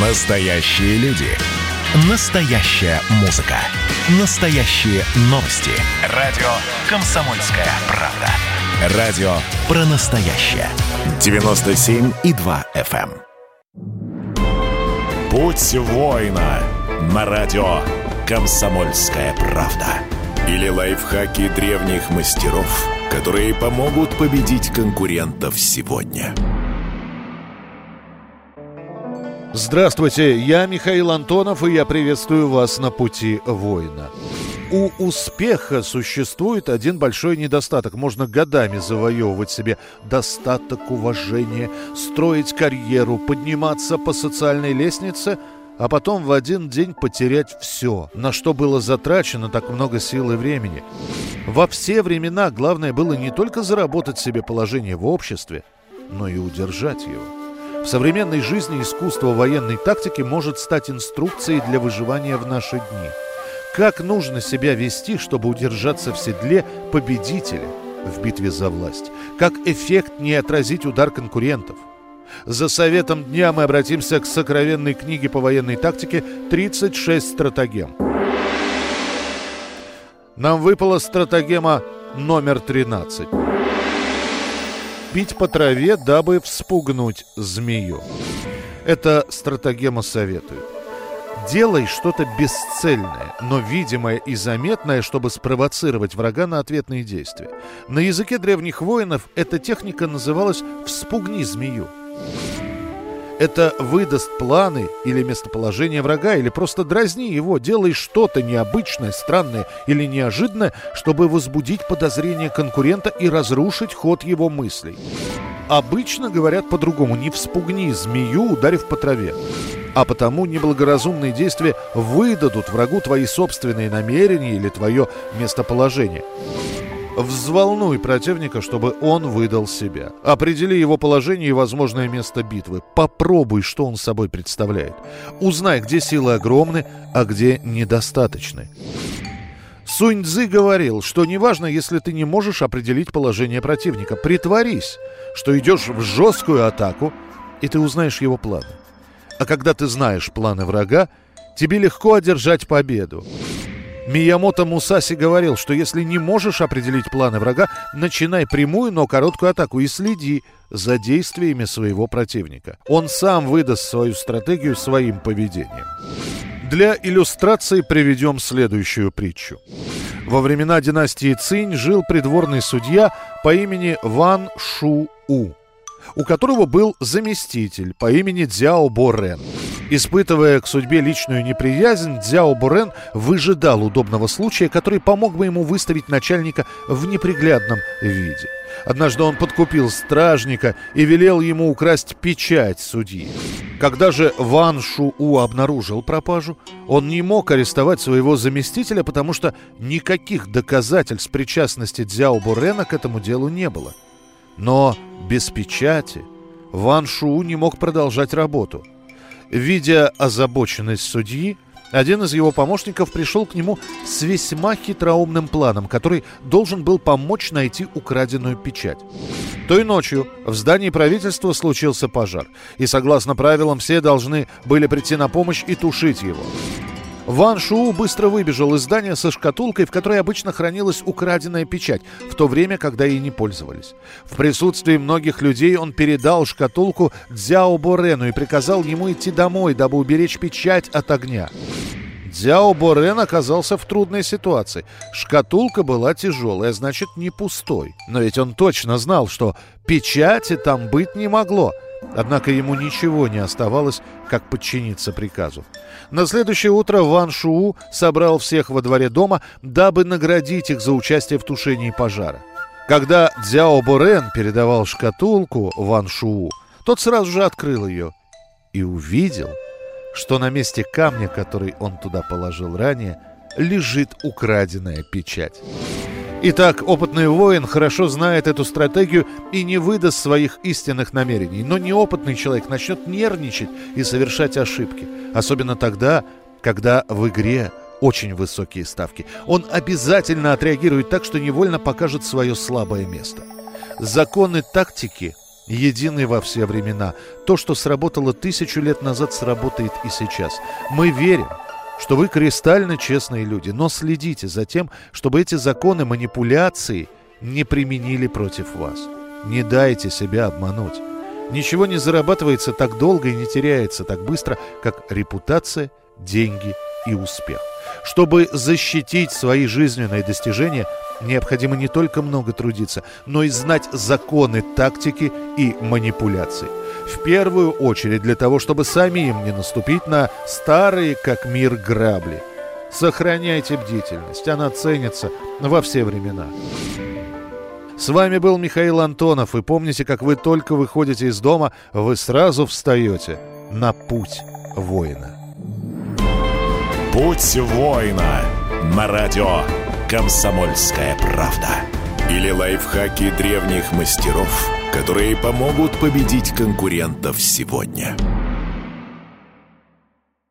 Настоящие люди. Настоящая музыка. Настоящие новости. Радио «Комсомольская правда». Радио про настоящее. 97,2 FM. эм. Путь воина на радио «Комсомольская правда». Или лайфхаки древних мастеров, которые помогут победить конкурентов сегодня. Здравствуйте, я Михаил Антонов, и я приветствую вас на пути воина. У успеха существует один большой недостаток. Можно годами завоевывать себе достаток, уважения, строить карьеру, подниматься по социальной лестнице, а потом в один день потерять все, на что было затрачено так много сил и времени. Во все времена главное было не только заработать себе положение в обществе, но и удержать его. В современной жизни искусство военной тактики может стать инструкцией для выживания в наши дни. Как нужно себя вести, чтобы удержаться в седле победителя в битве за власть? Как эффектнее отразить удар конкурентов? За советом дня мы обратимся к сокровенной книге по военной тактике «36 стратегем». Нам выпала стратегема номер 13 бить по траве, дабы вспугнуть змею. Это стратегема советует. Делай что-то бесцельное, но видимое и заметное, чтобы спровоцировать врага на ответные действия. На языке древних воинов эта техника называлась «вспугни змею». Это выдаст планы или местоположение врага, или просто дразни его, делай что-то необычное, странное или неожиданное, чтобы возбудить подозрение конкурента и разрушить ход его мыслей. Обычно говорят по-другому, не вспугни змею, ударив по траве. А потому неблагоразумные действия выдадут врагу твои собственные намерения или твое местоположение. Взволнуй противника, чтобы он выдал себя. Определи его положение и возможное место битвы. Попробуй, что он собой представляет. Узнай, где силы огромны, а где недостаточны. Сунь Цзы говорил, что неважно, если ты не можешь определить положение противника. Притворись, что идешь в жесткую атаку, и ты узнаешь его планы. А когда ты знаешь планы врага, тебе легко одержать победу. Миямото Мусаси говорил, что если не можешь определить планы врага, начинай прямую, но короткую атаку и следи за действиями своего противника. Он сам выдаст свою стратегию своим поведением. Для иллюстрации приведем следующую притчу. Во времена династии Цинь жил придворный судья по имени Ван Шу У, у которого был заместитель по имени Дзяо Бо Рен. Испытывая к судьбе личную неприязнь, Дзяо Бурен выжидал удобного случая, который помог бы ему выставить начальника в неприглядном виде. Однажды он подкупил стражника и велел ему украсть печать судьи. Когда же Ван Шу-У обнаружил пропажу, он не мог арестовать своего заместителя, потому что никаких доказательств причастности Дзяо Бурена к этому делу не было. Но без печати Ван Шу не мог продолжать работу – Видя озабоченность судьи, один из его помощников пришел к нему с весьма хитроумным планом, который должен был помочь найти украденную печать. Той ночью в здании правительства случился пожар, и согласно правилам все должны были прийти на помощь и тушить его. Ван Шу быстро выбежал из здания со шкатулкой, в которой обычно хранилась украденная печать, в то время, когда ей не пользовались. В присутствии многих людей он передал шкатулку Дзяо Борену и приказал ему идти домой, дабы уберечь печать от огня. Дзяо Борен оказался в трудной ситуации. Шкатулка была тяжелая, значит, не пустой. Но ведь он точно знал, что печати там быть не могло – Однако ему ничего не оставалось, как подчиниться приказу. На следующее утро Ван Шуу собрал всех во дворе дома, дабы наградить их за участие в тушении пожара. Когда Дзяо Борен передавал шкатулку Ван Шуу, тот сразу же открыл ее и увидел, что на месте камня, который он туда положил ранее, лежит украденная печать. Итак, опытный воин хорошо знает эту стратегию и не выдаст своих истинных намерений. Но неопытный человек начнет нервничать и совершать ошибки. Особенно тогда, когда в игре очень высокие ставки. Он обязательно отреагирует так, что невольно покажет свое слабое место. Законы тактики единый во все времена. То, что сработало тысячу лет назад, сработает и сейчас. Мы верим, что вы кристально честные люди, но следите за тем, чтобы эти законы манипуляции не применили против вас. Не дайте себя обмануть. Ничего не зарабатывается так долго и не теряется так быстро, как репутация, деньги и успех. Чтобы защитить свои жизненные достижения, необходимо не только много трудиться, но и знать законы тактики и манипуляции. В первую очередь для того, чтобы самим не наступить на старые, как мир, грабли. Сохраняйте бдительность, она ценится во все времена. С вами был Михаил Антонов, и помните, как вы только выходите из дома, вы сразу встаете на путь воина. Путь воина на радио «Комсомольская правда». Или лайфхаки древних мастеров, которые помогут победить конкурентов сегодня.